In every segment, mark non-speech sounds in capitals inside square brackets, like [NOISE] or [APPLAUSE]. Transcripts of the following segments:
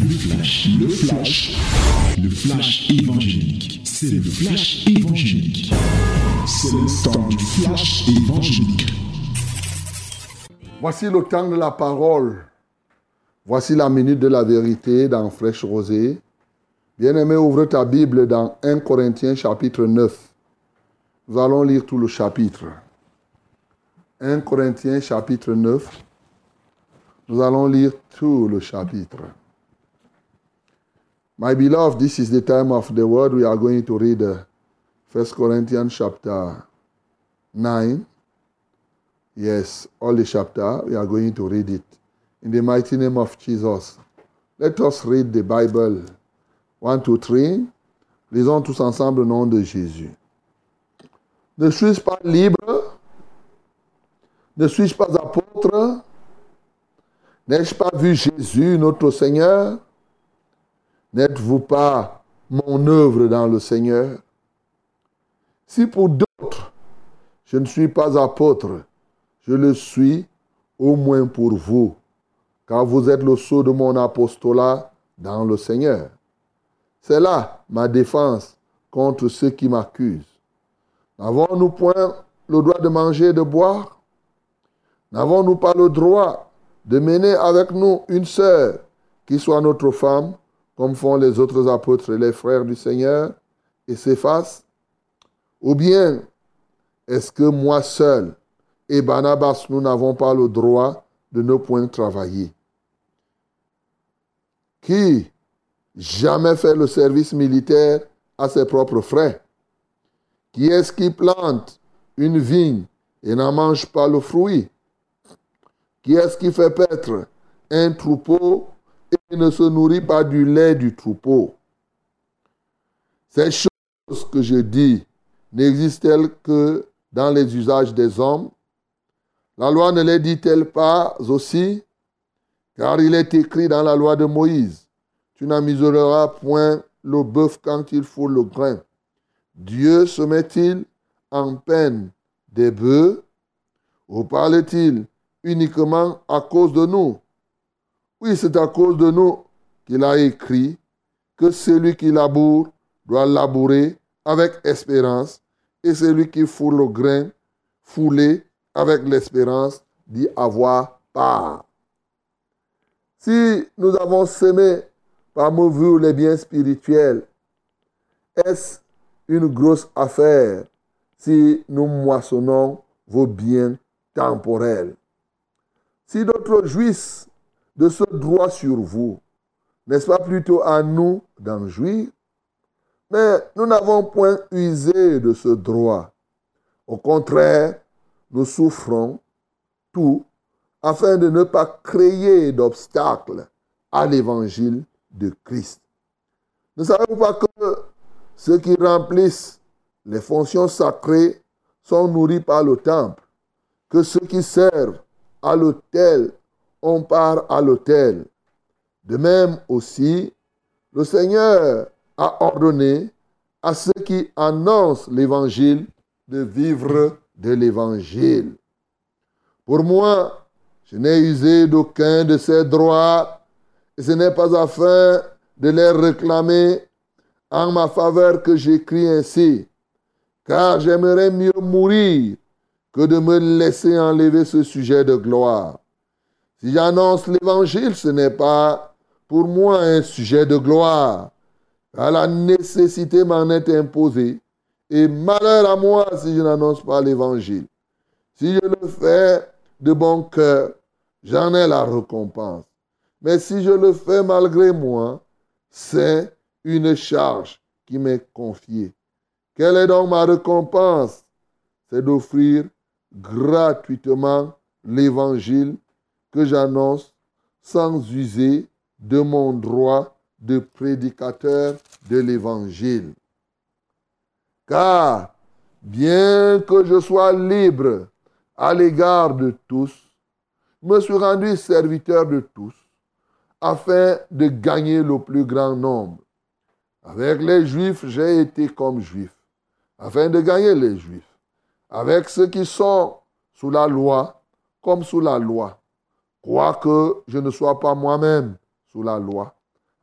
Le flash, le flash, le flash évangélique. C'est le flash évangélique. C'est le temps du flash évangélique. Voici le temps de la parole. Voici la minute de la vérité dans Fraîche Rosée. Bien-aimé, ouvre ta Bible dans 1 Corinthiens chapitre 9. Nous allons lire tout le chapitre. 1 Corinthiens chapitre 9. Nous allons lire tout le chapitre. My beloved, this is the time of the word. We are going to read uh, 1 Corinthians chapter 9. Yes, all the chapter. We are going to read it. In the mighty name of Jesus. Let us read the Bible. 1, 2, 3. Lisons tous ensemble le nom de Jésus. Ne suis-je pas libre? Ne suis-je pas apôtre? N'ai-je pas vu Jésus, notre Seigneur? N'êtes-vous pas mon œuvre dans le Seigneur? Si pour d'autres, je ne suis pas apôtre, je le suis au moins pour vous, car vous êtes le sceau de mon apostolat dans le Seigneur. C'est là ma défense contre ceux qui m'accusent. N'avons-nous point le droit de manger et de boire? N'avons-nous pas le droit de mener avec nous une sœur qui soit notre femme? Comme font les autres apôtres et les frères du Seigneur, et s'effacent Ou bien est-ce que moi seul et Barnabas, nous n'avons pas le droit de ne point travailler? Qui jamais fait le service militaire à ses propres frais Qui est-ce qui plante une vigne et n'en mange pas le fruit? Qui est-ce qui fait paître un troupeau et ne se nourrit pas du lait du troupeau. Ces choses que je dis n'existent-elles que dans les usages des hommes? La loi ne les dit-elle pas aussi? Car il est écrit dans la loi de Moïse, tu n'amuseras point le bœuf quand il faut le grain. Dieu se met-il en peine des bœufs? Ou parle-t-il uniquement à cause de nous? Oui, c'est à cause de nous qu'il a écrit que celui qui laboure doit labourer avec espérance, et celui qui foule le grain, fouler avec l'espérance d'y avoir part. Si nous avons semé par vous les biens spirituels, est-ce une grosse affaire si nous moissonnons vos biens temporels? Si d'autres jouissent de ce droit sur vous. N'est-ce pas plutôt à nous d'en jouir? Mais nous n'avons point usé de ce droit. Au contraire, nous souffrons tout afin de ne pas créer d'obstacles à l'évangile de Christ. Ne savez-vous pas que ceux qui remplissent les fonctions sacrées sont nourris par le temple, que ceux qui servent à l'autel on part à l'autel. De même aussi, le Seigneur a ordonné à ceux qui annoncent l'évangile de vivre de l'évangile. Pour moi, je n'ai usé d'aucun de ces droits et ce n'est pas afin de les réclamer en ma faveur que j'écris ainsi, car j'aimerais mieux mourir que de me laisser enlever ce sujet de gloire. Si j'annonce l'évangile, ce n'est pas pour moi un sujet de gloire. La nécessité m'en est imposée. Et malheur à moi si je n'annonce pas l'évangile. Si je le fais de bon cœur, j'en ai la récompense. Mais si je le fais malgré moi, c'est une charge qui m'est confiée. Quelle est donc ma récompense? C'est d'offrir gratuitement l'évangile j'annonce sans user de mon droit de prédicateur de l'Évangile. Car, bien que je sois libre à l'égard de tous, me suis rendu serviteur de tous, afin de gagner le plus grand nombre. Avec les Juifs, j'ai été comme Juif, afin de gagner les Juifs. Avec ceux qui sont sous la loi, comme sous la loi, quoique je ne sois pas moi-même sous la loi,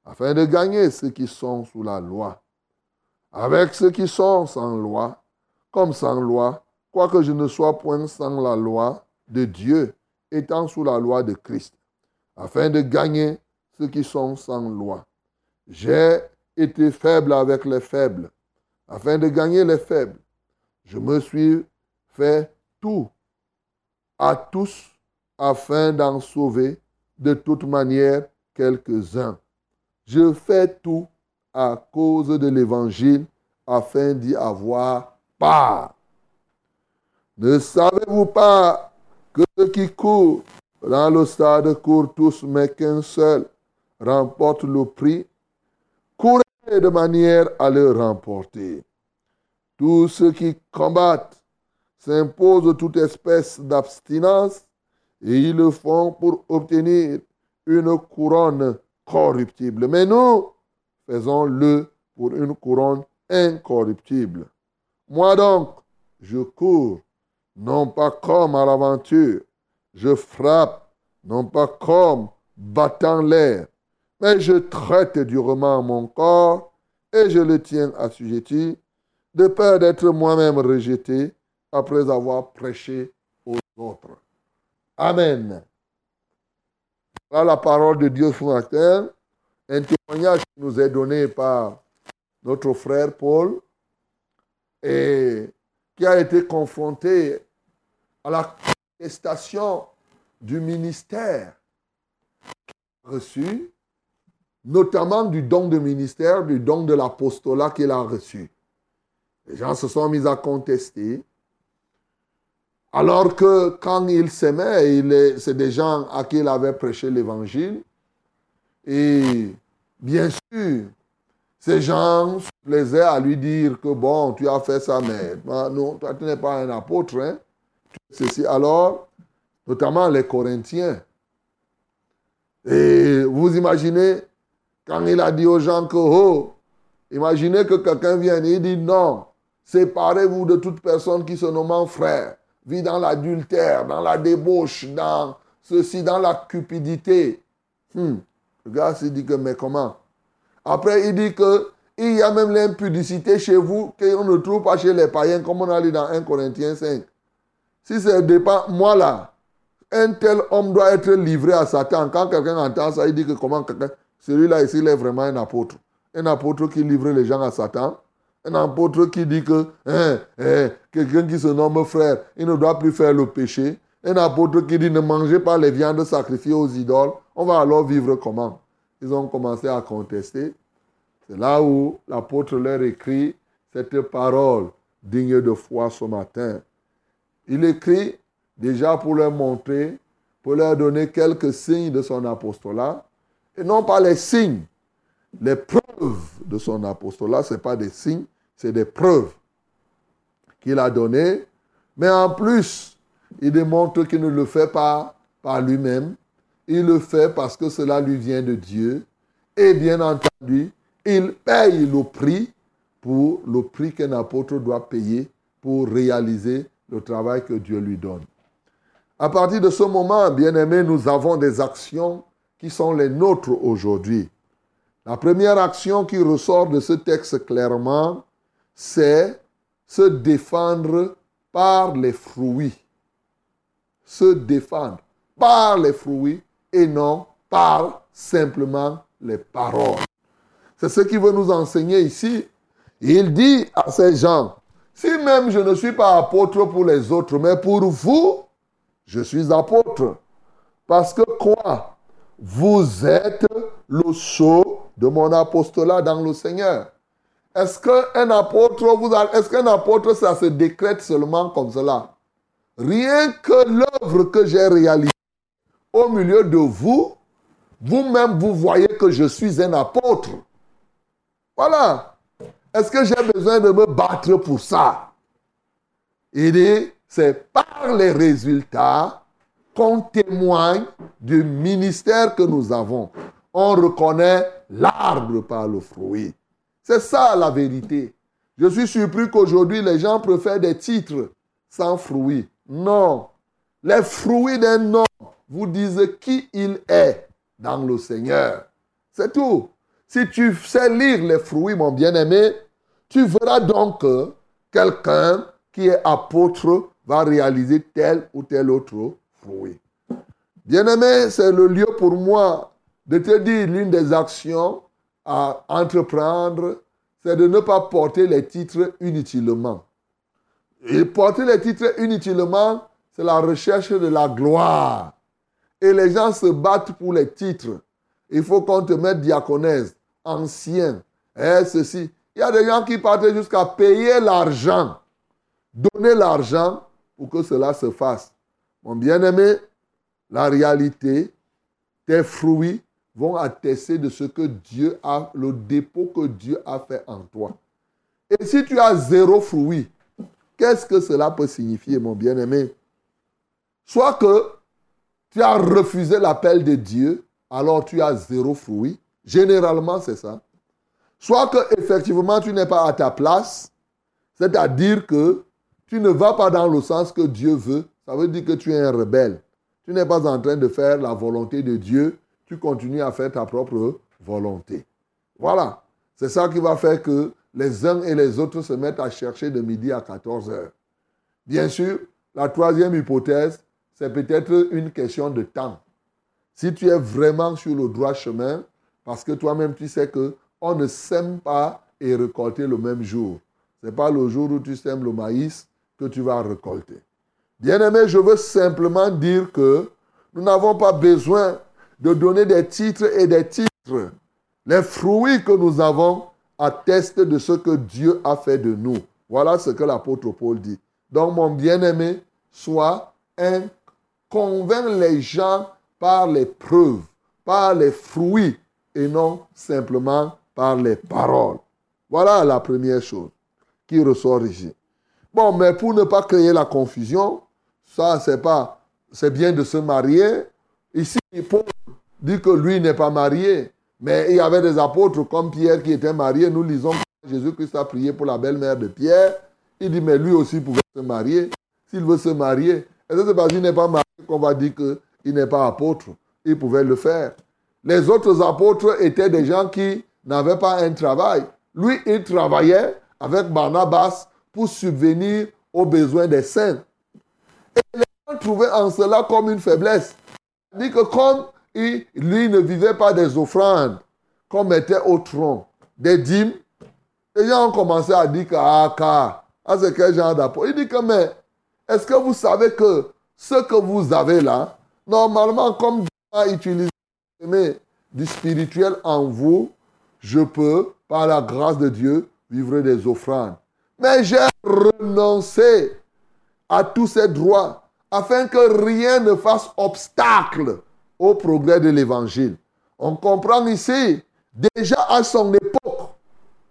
afin de gagner ceux qui sont sous la loi. Avec ceux qui sont sans loi, comme sans loi, quoique je ne sois point sans la loi de Dieu, étant sous la loi de Christ, afin de gagner ceux qui sont sans loi. J'ai été faible avec les faibles, afin de gagner les faibles. Je me suis fait tout à tous afin d'en sauver de toute manière quelques-uns. Je fais tout à cause de l'évangile afin d'y avoir part. Ne savez-vous pas que ceux qui courent dans le stade courent tous, mais qu'un seul remporte le prix? Courez de manière à le remporter. Tous ceux qui combattent s'imposent toute espèce d'abstinence et ils le font pour obtenir une couronne corruptible. Mais nous faisons-le pour une couronne incorruptible. Moi donc, je cours, non pas comme à l'aventure, je frappe, non pas comme battant l'air, mais je traite durement mon corps et je le tiens assujetti, de peur d'être moi-même rejeté après avoir prêché aux autres. Amen. Voilà la parole de Dieu fondateur, un témoignage qui nous est donné par notre frère Paul et qui a été confronté à la contestation du ministère reçu, notamment du don de ministère, du don de l'apostolat qu'il a reçu. Les gens se sont mis à contester. Alors que quand il s'aimait, c'est des gens à qui il avait prêché l'évangile. Et bien sûr, ces gens se plaisaient à lui dire que bon, tu as fait ça, mais non, toi tu n'es pas un apôtre. Hein? Ceci. Alors, notamment les Corinthiens. Et vous imaginez, quand il a dit aux gens que, oh, imaginez que quelqu'un vienne et il dit non, séparez-vous de toute personne qui se nomme frère vit dans l'adultère, dans la débauche, dans ceci, dans la cupidité. Hmm. Le gars s'est dit que, mais comment? Après, il dit que il y a même l'impudicité chez vous qu'on ne trouve pas chez les païens, comme on a lu dans 1 Corinthiens 5. Si c'est dépend, moi là, un tel homme doit être livré à Satan. Quand quelqu'un entend ça, il dit que comment quelqu'un, celui-là ici, il est vraiment un apôtre. Un apôtre qui livre les gens à Satan. Un apôtre qui dit que hein, hein, quelqu'un qui se nomme frère, il ne doit plus faire le péché. Un apôtre qui dit ne mangez pas les viandes sacrifiées aux idoles. On va alors vivre comment? Ils ont commencé à contester. C'est là où l'apôtre leur écrit cette parole digne de foi ce matin. Il écrit déjà pour leur montrer, pour leur donner quelques signes de son apostolat, et non pas les signes, les preuves de son apostolat, ce n'est pas des signes, c'est des preuves qu'il a données. Mais en plus, il démontre qu'il ne le fait pas par lui-même. Il le fait parce que cela lui vient de Dieu. Et bien entendu, il paye le prix pour le prix qu'un apôtre doit payer pour réaliser le travail que Dieu lui donne. À partir de ce moment, bien aimé, nous avons des actions qui sont les nôtres aujourd'hui. La première action qui ressort de ce texte clairement, c'est se défendre par les fruits. Se défendre par les fruits et non par simplement les paroles. C'est ce qu'il veut nous enseigner ici. Il dit à ces gens, si même je ne suis pas apôtre pour les autres, mais pour vous, je suis apôtre. Parce que quoi? Vous êtes le sceau de mon apostolat dans le Seigneur. Est-ce qu'un apôtre, est-ce apôtre, ça se décrète seulement comme cela? Rien que l'œuvre que j'ai réalisée au milieu de vous, vous-même, vous voyez que je suis un apôtre. Voilà. Est-ce que j'ai besoin de me battre pour ça? Il dit, c'est par les résultats qu'on témoigne du ministère que nous avons. On reconnaît l'arbre par le fruit. C'est ça la vérité. Je suis surpris qu'aujourd'hui les gens préfèrent des titres sans fruits. Non. Les fruits d'un homme vous disent qui il est dans le Seigneur. C'est tout. si tu sais lire les fruits, mon bien-aimé, tu verras donc que quelqu'un qui est apôtre va réaliser tel ou tel autre fruit. Bien-aimé, c'est le lieu pour moi de te dire l'une des actions à entreprendre, c'est de ne pas porter les titres inutilement. Et porter les titres inutilement, c'est la recherche de la gloire. Et les gens se battent pour les titres. Il faut qu'on te mette diaconèse, ancien, et eh, ceci. Il y a des gens qui partent jusqu'à payer l'argent, donner l'argent pour que cela se fasse. Mon bien-aimé, la réalité, tes fruits vont attester de ce que Dieu a, le dépôt que Dieu a fait en toi. Et si tu as zéro fruit, qu'est-ce que cela peut signifier, mon bien-aimé? Soit que tu as refusé l'appel de Dieu, alors tu as zéro fruit. Généralement, c'est ça. Soit que effectivement tu n'es pas à ta place, c'est-à-dire que tu ne vas pas dans le sens que Dieu veut. Ça veut dire que tu es un rebelle. Tu n'es pas en train de faire la volonté de Dieu. Tu continues à faire ta propre volonté. Voilà. C'est ça qui va faire que les uns et les autres se mettent à chercher de midi à 14 heures. Bien sûr, la troisième hypothèse, c'est peut-être une question de temps. Si tu es vraiment sur le droit chemin, parce que toi-même tu sais que on ne sème pas et récolter le même jour. Ce n'est pas le jour où tu sèmes le maïs que tu vas récolter. Bien-aimé, je veux simplement dire que nous n'avons pas besoin de donner des titres et des titres. Les fruits que nous avons attestent de ce que Dieu a fait de nous. Voilà ce que l'apôtre Paul dit. Donc, mon bien-aimé, sois un, convainc les gens par les preuves, par les fruits et non simplement par les paroles. Voilà la première chose qui ressort ici. Bon, mais pour ne pas créer la confusion, ça, c'est pas, c'est bien de se marier. Ici, Paul dit que lui n'est pas marié. Mais il y avait des apôtres comme Pierre qui était marié. Nous lisons que Jésus-Christ a prié pour la belle-mère de Pierre. Il dit, mais lui aussi pouvait se marier. S'il veut se marier, est-ce que c'est parce qu'il n'est pas marié qu'on va dire qu'il n'est pas apôtre Il pouvait le faire. Les autres apôtres étaient des gens qui n'avaient pas un travail. Lui, il travaillait avec Barnabas pour subvenir aux besoins des saints. Et les gens trouvaient en cela comme une faiblesse. Dit que comme il, lui ne vivait pas des offrandes, comme était au tronc, des dîmes, les gens ont commencé à dire que, ah, ah, c'est quel genre d'apôtre Il dit que, mais, est-ce que vous savez que ce que vous avez là, normalement, comme Dieu a utilisé du spirituel en vous, je peux, par la grâce de Dieu, vivre des offrandes. Mais j'ai renoncé à tous ces droits afin que rien ne fasse obstacle au progrès de l'évangile. On comprend ici, déjà à son époque,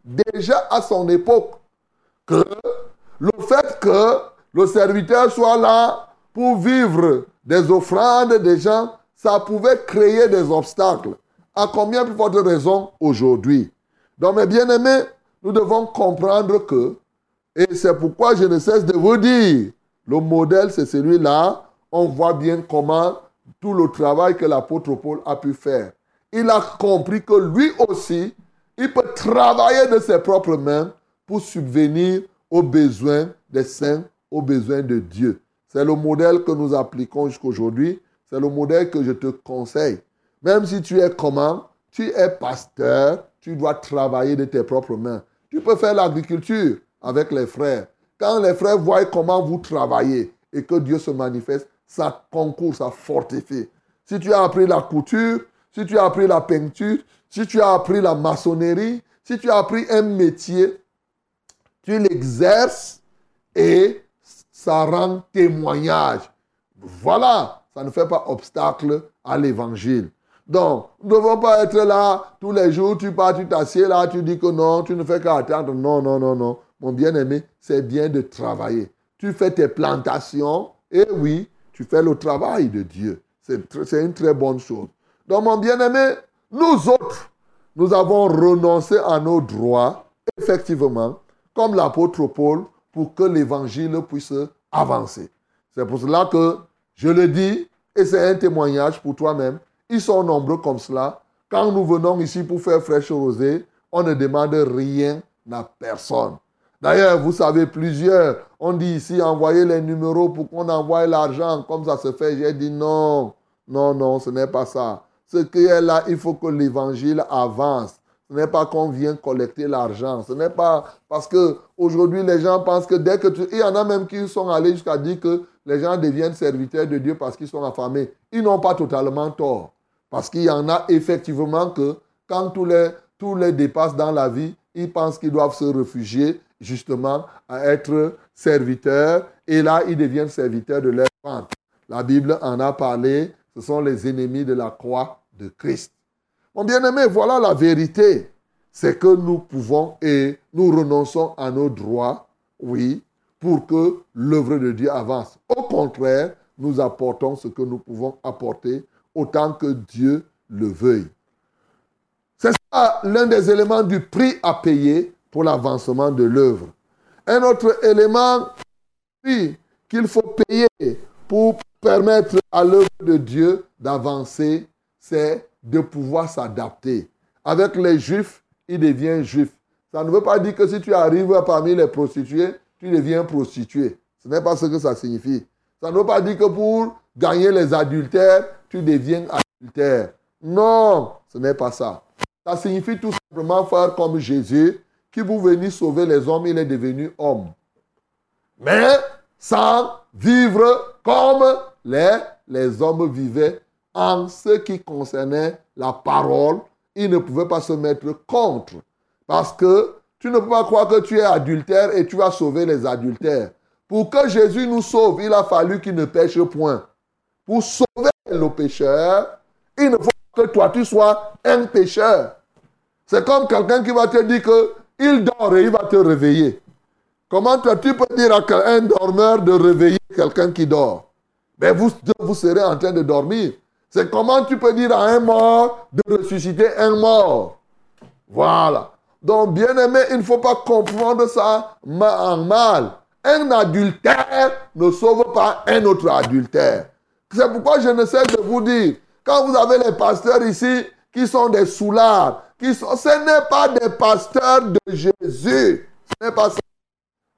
déjà à son époque, que le fait que le serviteur soit là pour vivre des offrandes des gens, ça pouvait créer des obstacles. À combien plus forte raison aujourd'hui? Donc, mes bien-aimés, nous devons comprendre que et c'est pourquoi je ne cesse de vous dire, le modèle, c'est celui-là. On voit bien comment tout le travail que l'apôtre Paul a pu faire. Il a compris que lui aussi, il peut travailler de ses propres mains pour subvenir aux besoins des saints, aux besoins de Dieu. C'est le modèle que nous appliquons jusqu'aujourd'hui. C'est le modèle que je te conseille. Même si tu es comment, tu es pasteur, tu dois travailler de tes propres mains. Tu peux faire l'agriculture, avec les frères. Quand les frères voient comment vous travaillez et que Dieu se manifeste, ça concourt, ça fortifie. Si tu as appris la couture, si tu as appris la peinture, si tu as appris la maçonnerie, si tu as appris un métier, tu l'exerces et ça rend témoignage. Voilà, ça ne fait pas obstacle à l'évangile. Donc, nous ne devons pas être là tous les jours, tu pars, tu t'assieds là, tu dis que non, tu ne fais qu'attendre. Non, non, non, non mon bien-aimé, c'est bien de travailler. Tu fais tes plantations et oui, tu fais le travail de Dieu. C'est une très bonne chose. Donc, mon bien-aimé, nous autres, nous avons renoncé à nos droits, effectivement, comme l'apôtre Paul, pour que l'évangile puisse avancer. C'est pour cela que je le dis, et c'est un témoignage pour toi-même. Ils sont nombreux comme cela. Quand nous venons ici pour faire fraîche rosée, on ne demande rien à personne. D'ailleurs, vous savez, plusieurs, on dit ici, envoyez les numéros pour qu'on envoie l'argent, comme ça se fait. J'ai dit non, non, non, ce n'est pas ça. Ce qui est là, il faut que l'évangile avance. Ce n'est pas qu'on vient collecter l'argent. Ce n'est pas parce que aujourd'hui les gens pensent que dès que tu... Il y en a même qui sont allés jusqu'à dire que les gens deviennent serviteurs de Dieu parce qu'ils sont affamés. Ils n'ont pas totalement tort. Parce qu'il y en a effectivement que quand tous les, tous les dépassent dans la vie, ils pensent qu'ils doivent se réfugier justement à être serviteurs. Et là, ils deviennent serviteurs de leur vente. La Bible en a parlé. Ce sont les ennemis de la croix de Christ. Mon bien-aimé, voilà la vérité. C'est que nous pouvons et nous renonçons à nos droits, oui, pour que l'œuvre de Dieu avance. Au contraire, nous apportons ce que nous pouvons apporter autant que Dieu le veuille. C'est ça l'un des éléments du prix à payer pour l'avancement de l'œuvre. Un autre élément qu'il faut payer pour permettre à l'œuvre de Dieu d'avancer, c'est de pouvoir s'adapter. Avec les juifs, il devient juif. Ça ne veut pas dire que si tu arrives parmi les prostituées, tu deviens prostituée. Ce n'est pas ce que ça signifie. Ça ne veut pas dire que pour gagner les adultères, tu deviens adultère. Non, ce n'est pas ça. Ça signifie tout simplement faire comme Jésus, qui vous venir sauver les hommes, il est devenu homme. Mais sans vivre comme les, les hommes vivaient en ce qui concernait la parole, il ne pouvait pas se mettre contre. Parce que tu ne peux pas croire que tu es adultère et tu vas sauver les adultères. Pour que Jésus nous sauve, il a fallu qu'il ne pêche point. Pour sauver le pécheur, il ne faut que toi tu sois un pécheur. C'est comme quelqu'un qui va te dire qu'il dort et il va te réveiller. Comment toi tu peux dire à un dormeur de réveiller quelqu'un qui dort? Mais vous, vous serez en train de dormir. C'est comment tu peux dire à un mort de ressusciter un mort? Voilà. Donc, bien aimé, il ne faut pas comprendre ça en mal. Un adultère ne sauve pas un autre adultère. C'est pourquoi je ne sais de vous dire, quand vous avez les pasteurs ici qui sont des soulards, qui sont, ce n'est pas des pasteurs de Jésus. Ce n'est pas ça.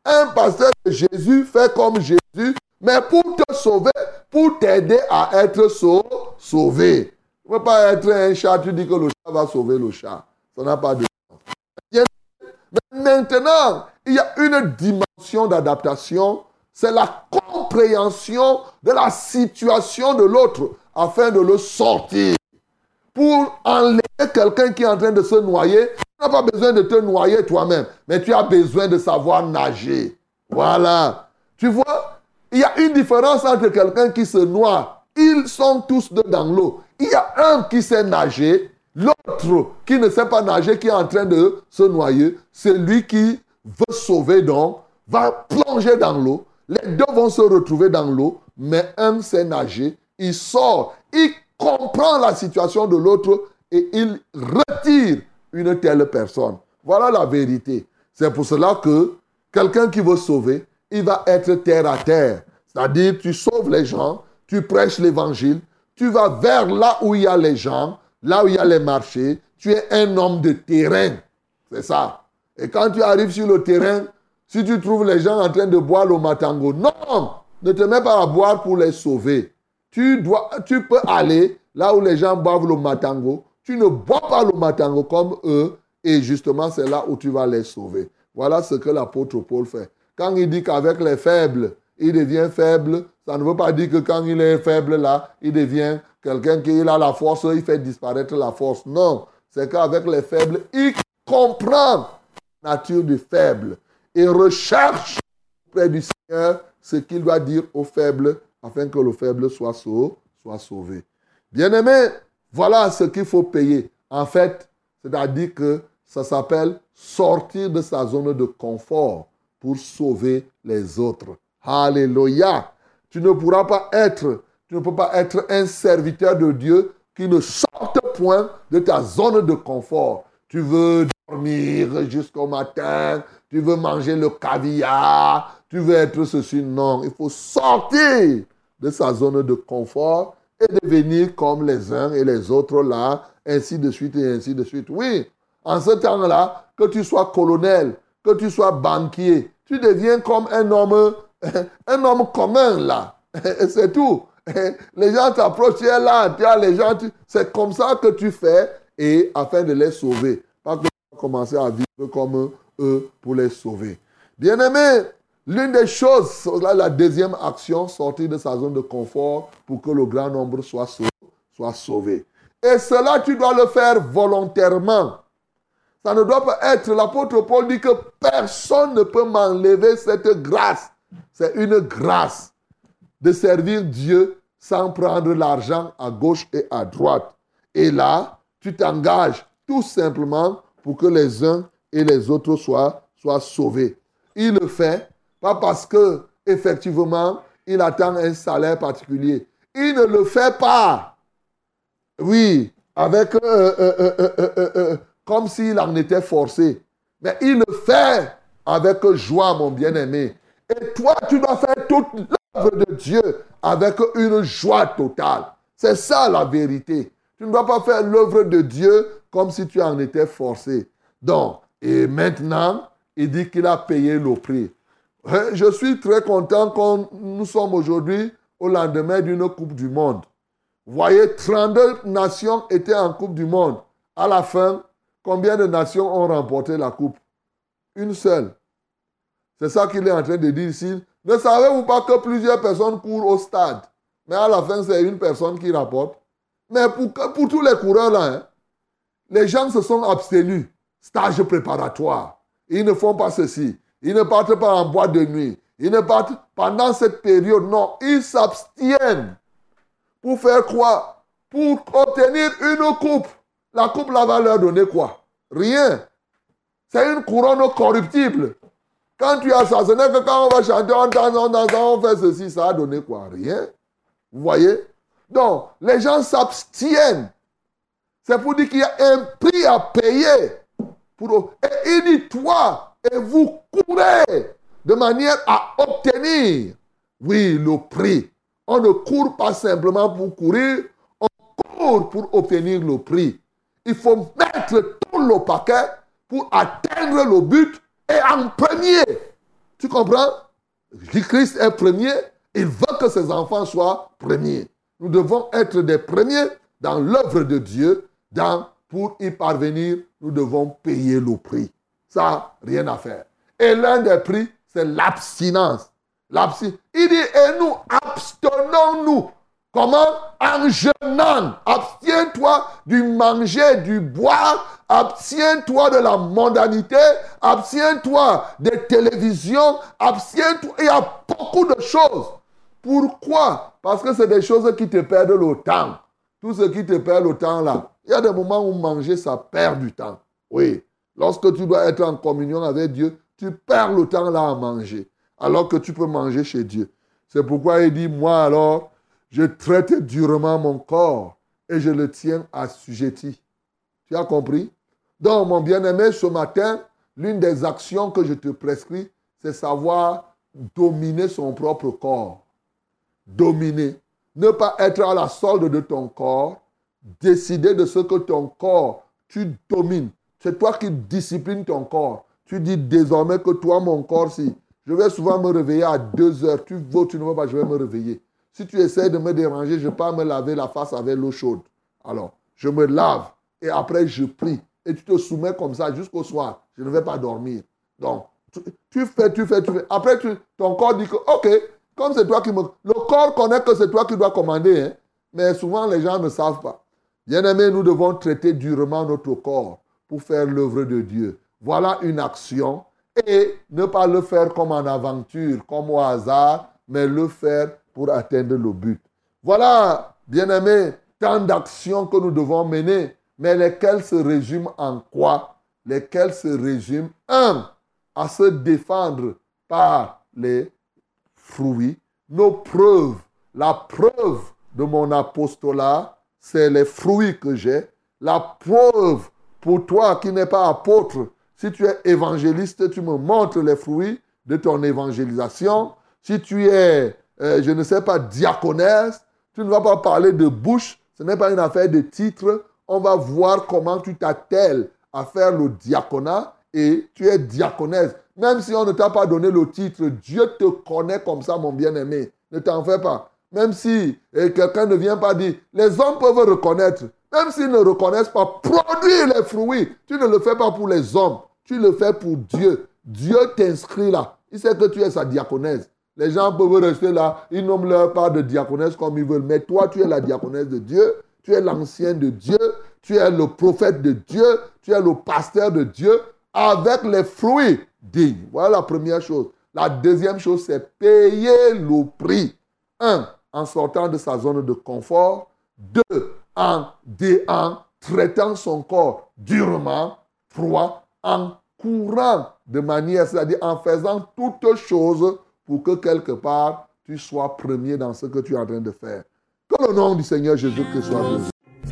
Un pasteur de Jésus fait comme Jésus, mais pour te sauver, pour t'aider à être sauvé. Tu ne peux pas être un chat, tu dis que le chat va sauver le chat. Ça n'a pas de sens. Maintenant, il y a une dimension d'adaptation. C'est la compréhension de la situation de l'autre afin de le sortir. Pour enlever quelqu'un qui est en train de se noyer, tu n'as pas besoin de te noyer toi-même, mais tu as besoin de savoir nager. Voilà. Tu vois, il y a une différence entre quelqu'un qui se noie. Ils sont tous deux dans l'eau. Il y a un qui sait nager, l'autre qui ne sait pas nager, qui est en train de se noyer. Celui qui veut sauver donc va plonger dans l'eau. Les deux vont se retrouver dans l'eau, mais un sait nager. Il sort, il comprend la situation de l'autre et il retire une telle personne. Voilà la vérité. C'est pour cela que quelqu'un qui veut sauver, il va être terre à terre. C'est-à-dire, tu sauves les gens, tu prêches l'évangile, tu vas vers là où il y a les gens, là où il y a les marchés, tu es un homme de terrain. C'est ça. Et quand tu arrives sur le terrain, si tu trouves les gens en train de boire le matango, non, ne te mets pas à boire pour les sauver. Tu, dois, tu peux aller là où les gens boivent le matango. Tu ne bois pas le matango comme eux. Et justement, c'est là où tu vas les sauver. Voilà ce que l'apôtre Paul fait. Quand il dit qu'avec les faibles, il devient faible, ça ne veut pas dire que quand il est faible là, il devient quelqu'un qui a la force, il fait disparaître la force. Non, c'est qu'avec les faibles, il comprend la nature du faible et recherche auprès du Seigneur ce qu'il doit dire au faible afin que le faible soit, sauvé. Bien-aimé, voilà ce qu'il faut payer. En fait, c'est-à-dire que ça s'appelle sortir de sa zone de confort pour sauver les autres. Alléluia. Tu ne pourras pas être, tu ne peux pas être un serviteur de Dieu qui ne sorte point de ta zone de confort. Tu veux dormir jusqu'au matin, tu veux manger le caviar, tu veux être ceci. Non, il faut sortir de sa zone de confort et devenir comme les uns et les autres là, ainsi de suite et ainsi de suite. Oui, en ce temps-là, que tu sois colonel, que tu sois banquier, tu deviens comme un homme, [LAUGHS] un homme commun là. [LAUGHS] C'est tout. [LAUGHS] Les gens t'approchent, là, tu les gens, c'est comme ça que tu fais et afin de les sauver. Pas que tu commencer à vivre comme eux pour les sauver. Bien-aimé, l'une des choses, la deuxième action, sortir de sa zone de confort pour que le grand nombre soit sauvé. Soit sauvé. Et cela, tu dois le faire volontairement. Ça ne doit pas être, l'apôtre Paul dit que personne ne peut m'enlever cette grâce. C'est une grâce de servir Dieu sans prendre l'argent à gauche et à droite. Et là, tu t'engages tout simplement pour que les uns et les autres soient, soient sauvés. Il le fait, pas parce que effectivement, il attend un salaire particulier. Il ne le fait pas. Oui, avec euh, euh, euh, comme s'il en était forcé. Mais il le fait avec joie, mon bien-aimé. Et toi, tu dois faire toute l'œuvre de Dieu avec une joie totale. C'est ça la vérité. Tu ne dois pas faire l'œuvre de Dieu comme si tu en étais forcé. Donc, et maintenant, il dit qu'il a payé le prix. Hein, je suis très content quand nous sommes aujourd'hui au lendemain d'une Coupe du Monde. Vous voyez, 32 nations étaient en Coupe du Monde. À la fin, Combien de nations ont remporté la coupe? Une seule. C'est ça qu'il est en train de dire ici. Ne savez-vous pas que plusieurs personnes courent au stade? Mais à la fin, c'est une personne qui rapporte. Mais pour, pour tous les coureurs là, hein, les gens se sont abstenus. Stage préparatoire. Ils ne font pas ceci. Ils ne partent pas en boîte de nuit. Ils ne partent pendant cette période. Non, ils s'abstiennent. Pour faire quoi Pour obtenir une coupe. La coupe là va leur donner quoi? Rien. C'est une couronne corruptible. Quand tu as ça, ce n'est que quand on va chanter, on danse, on danse, on fait ceci, ça a donné quoi? Rien. Vous voyez? Donc, les gens s'abstiennent. C'est pour dire qu'il y a un prix à payer. Et il dit, toi et vous courez de manière à obtenir, oui, le prix. On ne court pas simplement pour courir, on court pour obtenir le prix il faut mettre tout le paquet pour atteindre le but et en premier. Tu comprends? Christ est premier, il veut que ses enfants soient premiers. Nous devons être des premiers dans l'œuvre de Dieu. Dans, pour y parvenir, nous devons payer le prix. Rien à faire. Et l'un des prix, c'est l'abstinence. L'abstinence. Il dit, et nous abstenons-nous Comment? En jeûnant. Abstiens-toi du manger, du boire. Abstiens-toi de la mondanité. Abstiens-toi des télévisions. Abstiens-toi. Il y a beaucoup de choses. Pourquoi? Parce que c'est des choses qui te perdent le temps. Tout ce qui te perd le temps là. Il y a des moments où manger, ça perd du temps. Oui. Lorsque tu dois être en communion avec Dieu, tu perds le temps là à manger. Alors que tu peux manger chez Dieu. C'est pourquoi il dit, moi alors, je traite durement mon corps et je le tiens assujetti. Tu as compris? Donc, mon bien-aimé, ce matin, l'une des actions que je te prescris, c'est savoir dominer son propre corps. Dominer. Ne pas être à la solde de ton corps. Décider de ce que ton corps, tu domines. C'est toi qui disciplines ton corps. Tu dis désormais que toi, mon corps, si je vais souvent me réveiller à 2 heures, tu veux, tu ne veux pas, je vais me réveiller. Si tu essaies de me déranger, je pas me laver la face avec l'eau chaude. Alors, je me lave et après je prie. Et tu te soumets comme ça jusqu'au soir. Je ne vais pas dormir. Donc, tu, fais, tu fais, tu fais. Après, ton corps dit que, OK, comme c'est toi qui me... Le corps connaît que c'est toi qui dois commander. Hein? Mais souvent, les gens ne savent pas. Bien-aimés, nous devons traiter durement notre corps pour faire l'œuvre de Dieu. Voilà une action. Et ne pas le faire comme en aventure, comme au hasard, mais le faire pour atteindre le but. Voilà, bien-aimés, tant d'actions que nous devons mener, mais lesquelles se résument en quoi? Lesquelles se résument, un, à se défendre par les fruits. Nos preuves, la preuve de mon apostolat, c'est les fruits que j'ai. La preuve pour toi qui n'es pas apôtre, si tu es évangéliste, tu me montres les fruits de ton évangélisation. Si tu es euh, je ne sais pas, diaconesse. Tu ne vas pas parler de bouche. Ce n'est pas une affaire de titre. on va voir comment tu t'attelles à faire le diaconat et tu es diaconesse. Même si on ne t'a pas donné le titre, Dieu te connaît comme ça, mon bien-aimé. Ne t'en fais pas. Même si quelqu'un ne vient pas dire, les hommes peuvent reconnaître. Même s'ils ne reconnaissent pas, produire les fruits. Tu ne le fais pas pour les hommes. Tu le fais pour Dieu. Dieu t'inscrit là. Il sait que tu es sa diaconesse. Les gens peuvent rester là, ils nomment leur part de diaconesse comme ils veulent. Mais toi, tu es la diaconesse de Dieu, tu es l'ancien de Dieu, tu es le prophète de Dieu, tu es le pasteur de Dieu, avec les fruits dignes. Voilà la première chose. La deuxième chose, c'est payer le prix. Un, en sortant de sa zone de confort. Deux, en, traitant son corps durement. Trois, en courant de manière, c'est-à-dire en faisant toutes choses pour que quelque part tu sois premier dans ce que tu es en train de faire. Que le nom du Seigneur Jésus-Christ soit béni.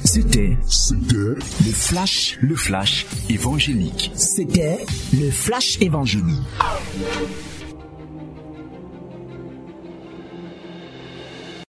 C'était C'était le flash, le flash évangélique. C'était le flash évangélique.